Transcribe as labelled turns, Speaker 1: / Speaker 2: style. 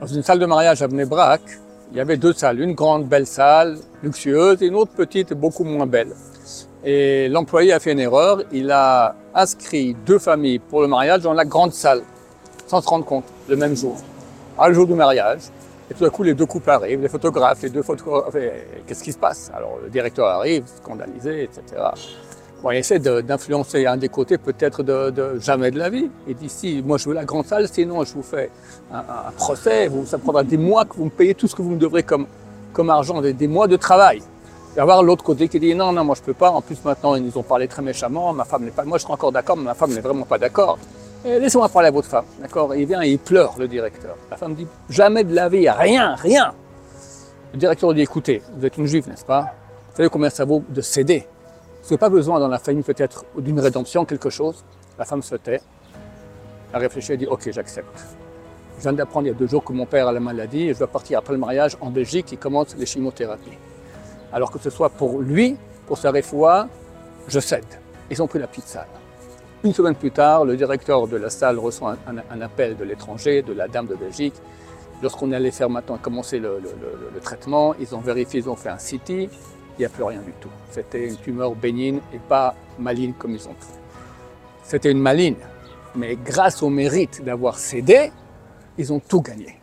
Speaker 1: Dans une salle de mariage à Bnebrak, il y avait deux salles, une grande belle salle, luxueuse, et une autre petite, beaucoup moins belle. Et l'employé a fait une erreur, il a inscrit deux familles pour le mariage dans la grande salle, sans se rendre compte, le même jour, à le jour du mariage. Et tout à coup, les deux couples arrivent, les photographes, les deux photographes, qu'est-ce qui se passe? Alors le directeur arrive, scandalisé, etc. Bon, il essaie d'influencer un des côtés peut-être de, de jamais de la vie. Il dit si, moi je veux la grande salle, sinon je vous fais un, un- procès, vous, ça prendra des mois que vous me payez tout ce que vous me devrez comme, comme argent, des, des mois de travail. Et avoir l'autre côté qui dit non, non, moi je peux pas. En plus maintenant ils nous ont parlé très méchamment. Ma femme n'est pas. Moi je serais encore d'accord, mais ma femme n'est vraiment pas d'accord. Et Laissez-moi parler à votre femme, d'accord? Il vient et il pleure le directeur. La femme dit jamais de la vie, rien, rien. Le directeur dit écoutez, vous êtes une juive, n'est-ce pas? Vous savez combien ça vaut de céder? Vous n'avez pas besoin dans la famille peut-être d'une rédemption, quelque chose. La femme se tait. Elle réfléchit et dit ok, j'accepte. Je viens d'apprendre il y a deux jours que mon père a la maladie et je dois partir après le mariage en Belgique. Il commence les chimiothérapies. Alors que ce soit pour lui, pour sa réfoua, je cède. Ils ont pris la petite salle. Une semaine plus tard, le directeur de la salle reçoit un, appel de l'étranger, de la dame de Belgique. Lorsqu'on allait faire maintenant commencer le- le traitement, ils ont vérifié, ils ont fait un CT, il n'y a plus rien du tout. C'était une tumeur bénigne et pas maligne comme ils ont cru. C'était une maligne, mais grâce au mérite d'avoir cédé, ils ont tout gagné.